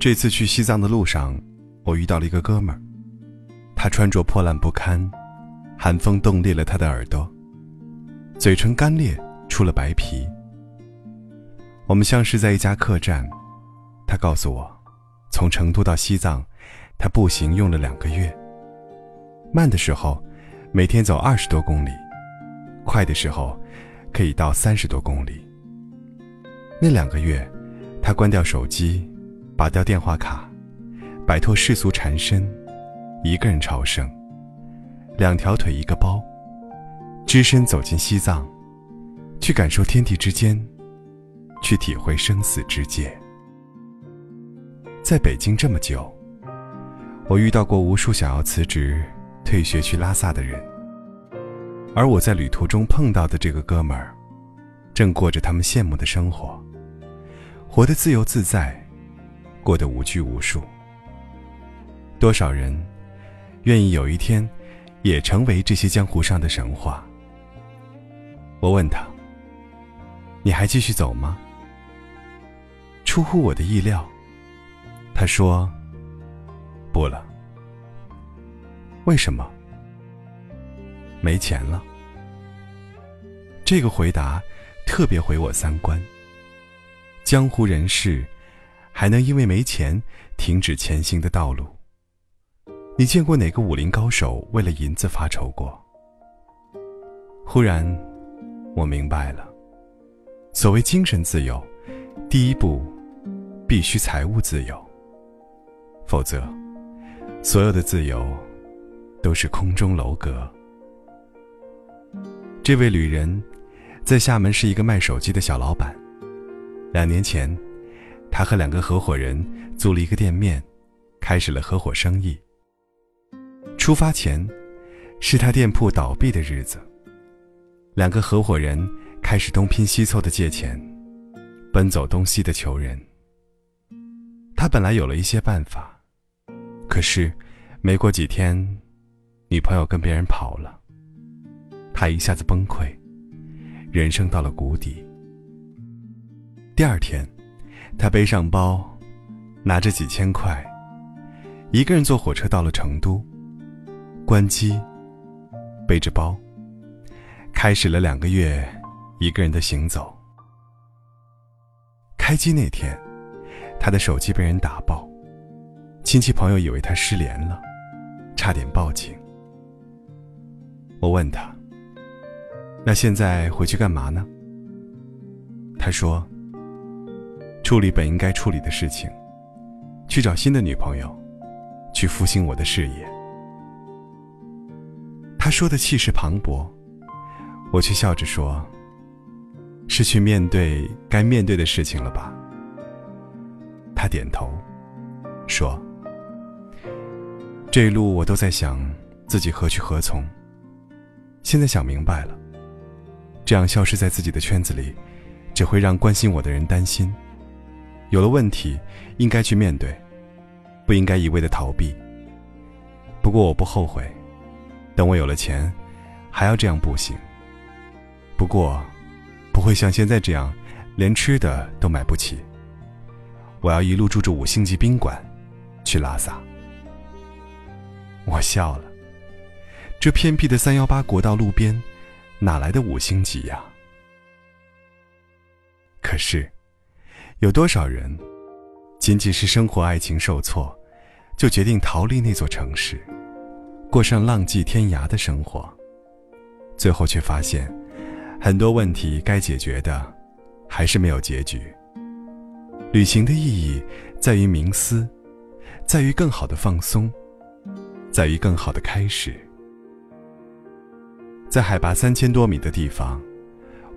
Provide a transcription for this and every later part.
这次去西藏的路上，我遇到了一个哥们儿，他穿着破烂不堪，寒风冻裂了他的耳朵，嘴唇干裂出了白皮。我们相识在一家客栈，他告诉我，从成都到西藏，他步行用了两个月。慢的时候，每天走二十多公里；快的时候，可以到三十多公里。那两个月，他关掉手机，拔掉电话卡，摆脱世俗缠身，一个人朝圣，两条腿一个包，只身走进西藏，去感受天地之间，去体会生死之界。在北京这么久，我遇到过无数想要辞职、退学去拉萨的人，而我在旅途中碰到的这个哥们儿，正过着他们羡慕的生活。活得自由自在，过得无拘无束。多少人愿意有一天也成为这些江湖上的神话？我问他：“你还继续走吗？”出乎我的意料，他说：“不了。”为什么？没钱了。这个回答特别毁我三观。江湖人士，还能因为没钱停止前行的道路？你见过哪个武林高手为了银子发愁过？忽然，我明白了，所谓精神自由，第一步必须财务自由，否则，所有的自由都是空中楼阁。这位旅人，在厦门是一个卖手机的小老板。两年前，他和两个合伙人租了一个店面，开始了合伙生意。出发前，是他店铺倒闭的日子。两个合伙人开始东拼西凑的借钱，奔走东西的求人。他本来有了一些办法，可是没过几天，女朋友跟别人跑了，他一下子崩溃，人生到了谷底。第二天，他背上包，拿着几千块，一个人坐火车到了成都。关机，背着包，开始了两个月一个人的行走。开机那天，他的手机被人打爆，亲戚朋友以为他失联了，差点报警。我问他：“那现在回去干嘛呢？”他说。处理本应该处理的事情，去找新的女朋友，去复兴我的事业。他说的气势磅礴，我却笑着说：“是去面对该面对的事情了吧？”他点头，说：“这一路我都在想自己何去何从，现在想明白了，这样消失在自己的圈子里，只会让关心我的人担心。”有了问题，应该去面对，不应该一味的逃避。不过我不后悔，等我有了钱，还要这样步行。不过，不会像现在这样，连吃的都买不起。我要一路住着五星级宾馆，去拉萨。我笑了，这偏僻的三幺八国道路边，哪来的五星级呀？可是。有多少人，仅仅是生活、爱情受挫，就决定逃离那座城市，过上浪迹天涯的生活？最后却发现，很多问题该解决的，还是没有结局。旅行的意义在于冥思，在于更好的放松，在于更好的开始。在海拔三千多米的地方，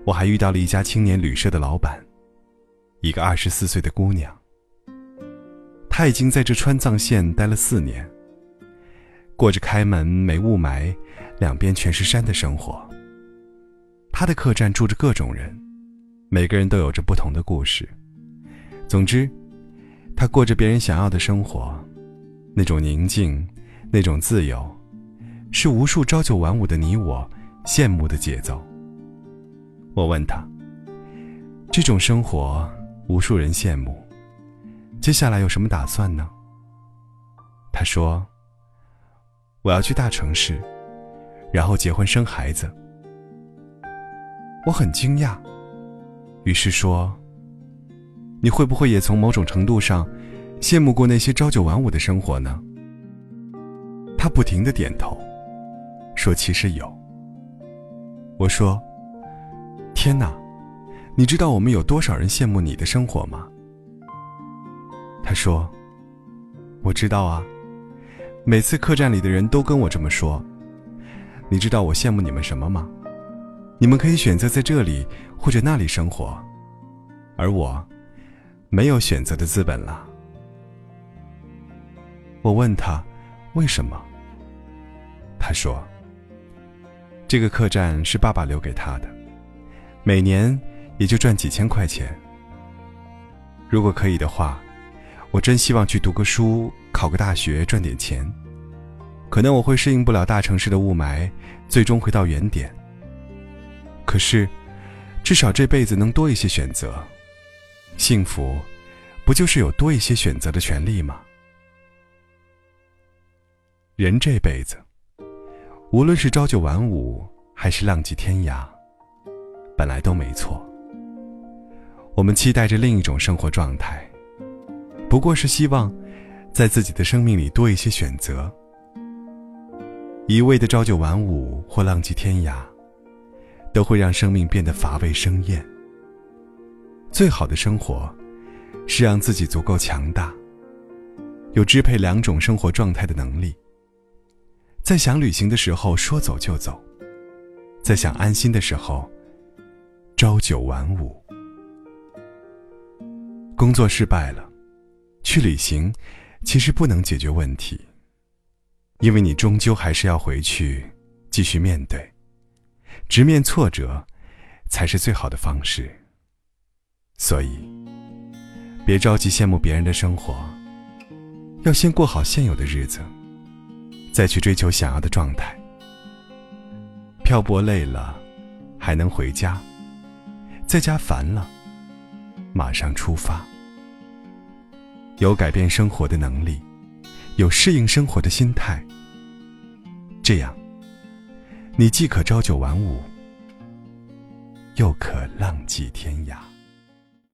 我还遇到了一家青年旅社的老板。一个二十四岁的姑娘，她已经在这川藏线待了四年，过着开门没雾霾、两边全是山的生活。她的客栈住着各种人，每个人都有着不同的故事。总之，她过着别人想要的生活，那种宁静，那种自由，是无数朝九晚五的你我羡慕的节奏。我问她：“这种生活？”无数人羡慕，接下来有什么打算呢？他说：“我要去大城市，然后结婚生孩子。”我很惊讶，于是说：“你会不会也从某种程度上羡慕过那些朝九晚五的生活呢？”他不停的点头，说：“其实有。”我说：“天哪，你知道我们有多少人羡慕你的生活吗？”他说：“我知道啊，每次客栈里的人都跟我这么说。你知道我羡慕你们什么吗？你们可以选择在这里或者那里生活，而我，没有选择的资本了。”我问他：“为什么？”他说：“这个客栈是爸爸留给他的，每年也就赚几千块钱。如果可以的话，我真希望去读个书，考个大学，赚点钱。可能我会适应不了大城市的雾霾，最终回到原点。可是，至少这辈子能多一些选择。幸福，不就是有多一些选择的权利吗？人这辈子。”无论是朝九晚五，还是浪迹天涯，本来都没错。我们期待着另一种生活状态，不过是希望在自己的生命里多一些选择。一味的朝九晚五或浪迹天涯，都会让生命变得乏味生厌。最好的生活，是让自己足够强大，有支配两种生活状态的能力。在想旅行的时候说走就走，在想安心的时候朝九晚五。工作失败了，去旅行其实不能解决问题，因为你终究还是要回去继续面对，直面挫折才是最好的方式。所以，别着急羡慕别人的生活，要先过好现有的日子。再去追求想要的状态。漂泊累了，还能回家；在家烦了，马上出发。有改变生活的能力，有适应生活的心态。这样，你既可朝九晚五，又可浪迹天涯。